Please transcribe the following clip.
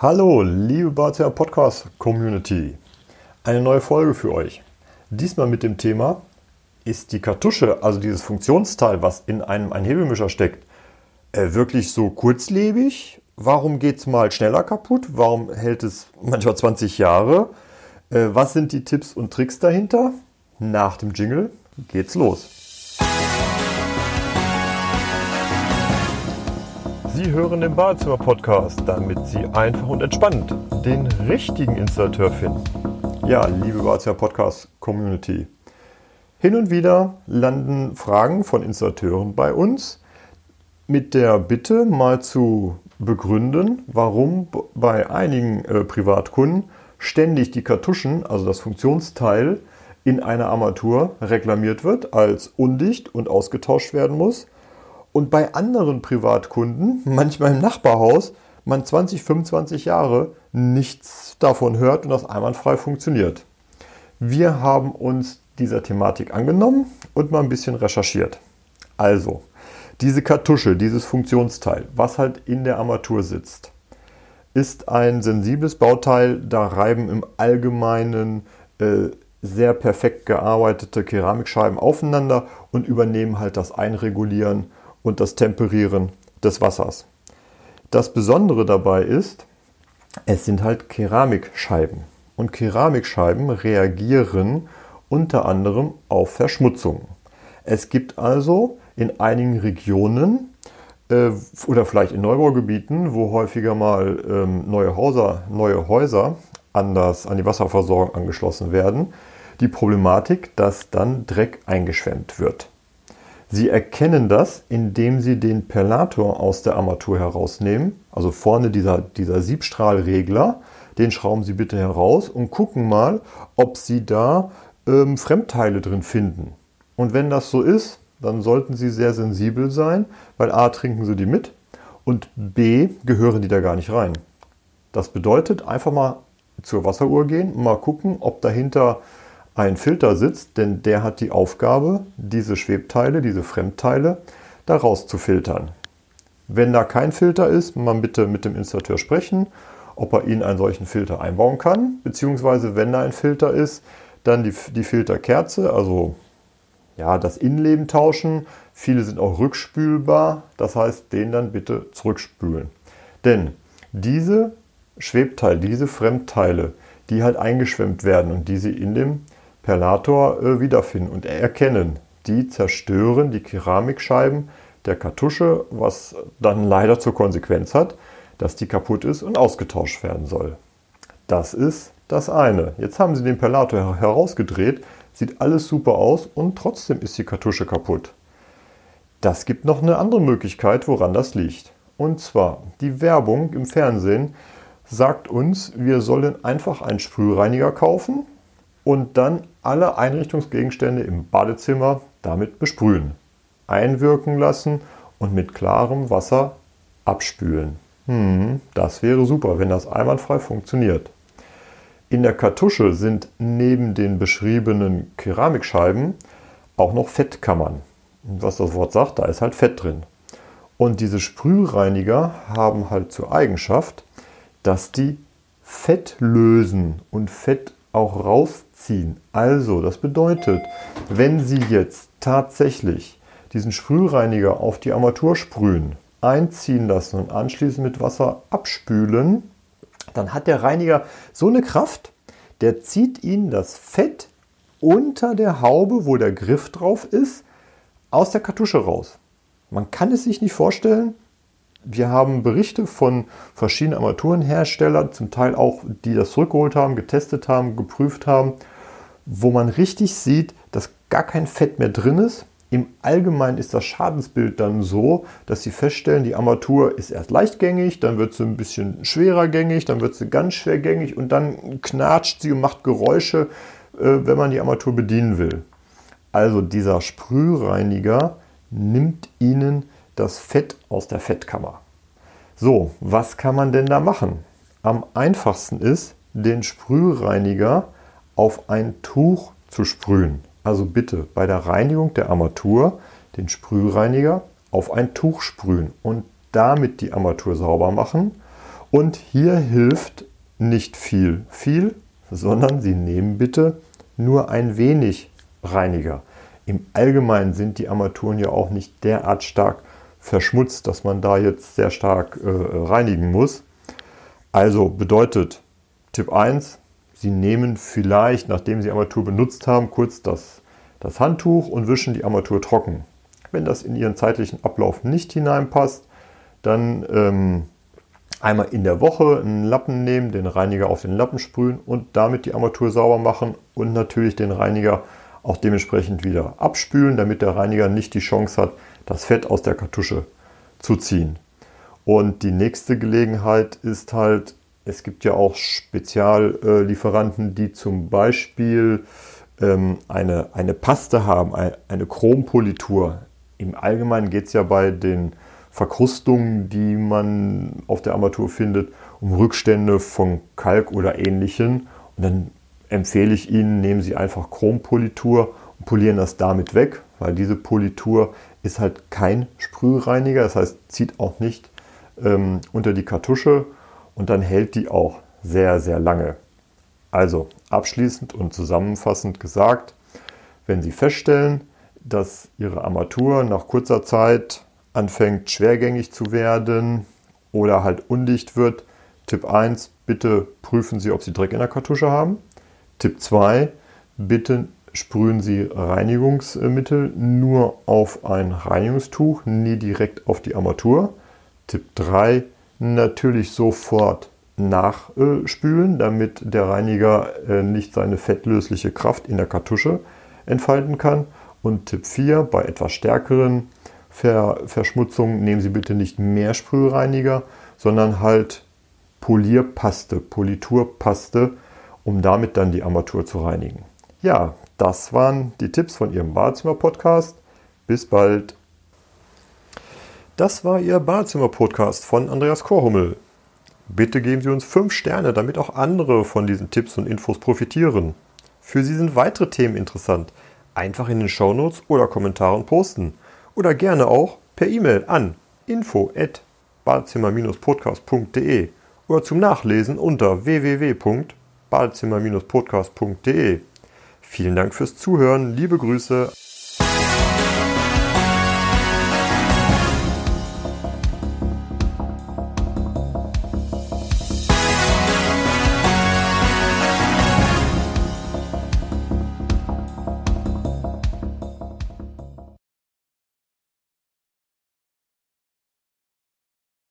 Hallo, liebe BACR Podcast Community. Eine neue Folge für euch. Diesmal mit dem Thema, ist die Kartusche, also dieses Funktionsteil, was in einem Einhebelmischer steckt, äh, wirklich so kurzlebig? Warum geht es mal schneller kaputt? Warum hält es manchmal 20 Jahre? Äh, was sind die Tipps und Tricks dahinter? Nach dem Jingle geht's los. Sie hören den Badezimmer-Podcast, damit Sie einfach und entspannt den richtigen Installateur finden. Ja, liebe Badezimmer-Podcast-Community. Hin und wieder landen Fragen von Installateuren bei uns mit der Bitte mal zu begründen, warum bei einigen äh, Privatkunden ständig die Kartuschen, also das Funktionsteil in einer Armatur reklamiert wird, als undicht und ausgetauscht werden muss und bei anderen Privatkunden, manchmal im Nachbarhaus, man 20, 25 Jahre nichts davon hört und das einwandfrei funktioniert. Wir haben uns dieser Thematik angenommen und mal ein bisschen recherchiert. Also, diese Kartusche, dieses Funktionsteil, was halt in der Armatur sitzt, ist ein sensibles Bauteil. Da reiben im Allgemeinen äh, sehr perfekt gearbeitete Keramikscheiben aufeinander und übernehmen halt das Einregulieren und das Temperieren des Wassers. Das Besondere dabei ist, es sind halt Keramikscheiben. Und Keramikscheiben reagieren unter anderem auf Verschmutzung. Es gibt also in einigen Regionen äh, oder vielleicht in Neubaugebieten, wo häufiger mal ähm, neue, Häuser, neue Häuser an, das, an die Wasserversorgung angeschlossen werden, die Problematik, dass dann Dreck eingeschwemmt wird. Sie erkennen das, indem Sie den Perlator aus der Armatur herausnehmen. Also vorne dieser, dieser Siebstrahlregler, den schrauben Sie bitte heraus und gucken mal, ob Sie da ähm, Fremdteile drin finden. Und wenn das so ist, dann sollten Sie sehr sensibel sein, weil a, trinken Sie die mit und b, gehören die da gar nicht rein. Das bedeutet, einfach mal zur Wasseruhr gehen und mal gucken, ob dahinter ein Filter sitzt, denn der hat die Aufgabe, diese Schwebteile, diese Fremdteile, daraus zu filtern. Wenn da kein Filter ist, man bitte mit dem Installateur sprechen, ob er Ihnen einen solchen Filter einbauen kann, beziehungsweise wenn da ein Filter ist, dann die, die Filterkerze, also ja, das Innenleben tauschen. Viele sind auch rückspülbar, das heißt, den dann bitte zurückspülen. Denn diese Schwebteile, diese Fremdteile, die halt eingeschwemmt werden und die Sie in dem Perlator äh, wiederfinden und erkennen. Die zerstören die Keramikscheiben der Kartusche, was dann leider zur Konsequenz hat, dass die kaputt ist und ausgetauscht werden soll. Das ist das eine. Jetzt haben sie den Perlator herausgedreht, sieht alles super aus und trotzdem ist die Kartusche kaputt. Das gibt noch eine andere Möglichkeit, woran das liegt. Und zwar die Werbung im Fernsehen sagt uns, wir sollen einfach einen Sprühreiniger kaufen und dann alle Einrichtungsgegenstände im Badezimmer damit besprühen, einwirken lassen und mit klarem Wasser abspülen. Hm, das wäre super, wenn das einwandfrei funktioniert. In der Kartusche sind neben den beschriebenen Keramikscheiben auch noch Fettkammern. Was das Wort sagt, da ist halt Fett drin. Und diese Sprühreiniger haben halt zur Eigenschaft, dass die Fett lösen und Fett auch rausziehen. Also, das bedeutet, wenn Sie jetzt tatsächlich diesen Sprühreiniger auf die Armatur sprühen, einziehen lassen und anschließend mit Wasser abspülen, dann hat der Reiniger so eine Kraft, der zieht Ihnen das Fett unter der Haube, wo der Griff drauf ist, aus der Kartusche raus. Man kann es sich nicht vorstellen, wir haben Berichte von verschiedenen Armaturenherstellern, zum Teil auch, die das zurückgeholt haben, getestet haben, geprüft haben, wo man richtig sieht, dass gar kein Fett mehr drin ist. Im Allgemeinen ist das Schadensbild dann so, dass sie feststellen, die Armatur ist erst leichtgängig, dann wird sie ein bisschen schwerer gängig, dann wird sie ganz schwergängig und dann knatscht sie und macht Geräusche, äh, wenn man die Armatur bedienen will. Also dieser Sprühreiniger nimmt Ihnen das Fett aus der Fettkammer. So, was kann man denn da machen? Am einfachsten ist, den Sprühreiniger auf ein Tuch zu sprühen. Also bitte bei der Reinigung der Armatur den Sprühreiniger auf ein Tuch sprühen und damit die Armatur sauber machen Und hier hilft nicht viel, viel, sondern Sie nehmen bitte nur ein wenig Reiniger. Im Allgemeinen sind die Armaturen ja auch nicht derart stark verschmutzt, dass man da jetzt sehr stark äh, reinigen muss. Also bedeutet Tipp 1, Sie nehmen vielleicht, nachdem Sie Armatur benutzt haben, kurz das, das Handtuch und wischen die Armatur trocken. Wenn das in Ihren zeitlichen Ablauf nicht hineinpasst, dann ähm, einmal in der Woche einen Lappen nehmen, den Reiniger auf den Lappen sprühen und damit die Armatur sauber machen und natürlich den Reiniger auch dementsprechend wieder abspülen, damit der Reiniger nicht die Chance hat, das Fett aus der Kartusche zu ziehen. Und die nächste Gelegenheit ist halt, es gibt ja auch Speziallieferanten, die zum Beispiel ähm, eine, eine Paste haben, eine Chrompolitur. Im Allgemeinen geht es ja bei den Verkrustungen, die man auf der Armatur findet, um Rückstände von Kalk oder ähnlichen. Und dann empfehle ich Ihnen, nehmen Sie einfach Chrompolitur und polieren das damit weg, weil diese Politur ist halt kein Sprühreiniger, das heißt, zieht auch nicht ähm, unter die Kartusche und dann hält die auch sehr, sehr lange. Also abschließend und zusammenfassend gesagt, wenn Sie feststellen, dass Ihre Armatur nach kurzer Zeit anfängt schwergängig zu werden oder halt undicht wird, Tipp 1, bitte prüfen Sie, ob Sie Dreck in der Kartusche haben. Tipp 2, bitte sprühen Sie Reinigungsmittel nur auf ein Reinigungstuch, nie direkt auf die Armatur. Tipp 3, natürlich sofort nachspülen, damit der Reiniger äh, nicht seine fettlösliche Kraft in der Kartusche entfalten kann. Und Tipp 4, bei etwas stärkeren Verschmutzungen nehmen Sie bitte nicht mehr Sprühreiniger, sondern halt Polierpaste, Politurpaste, um damit dann die Armatur zu reinigen. Ja, das waren die Tipps von Ihrem Badezimmer-Podcast. Bis bald. Das war Ihr Badezimmer-Podcast von Andreas Korhummel. Bitte geben Sie uns 5 Sterne, damit auch andere von diesen Tipps und Infos profitieren. Für Sie sind weitere Themen interessant. Einfach in den Shownotes oder Kommentaren posten. Oder gerne auch per E-Mail an info@badezimmer-podcast.de oder zum Nachlesen unter www.badezimmer-podcast.de. Vielen Dank fürs Zuhören. Liebe Grüße.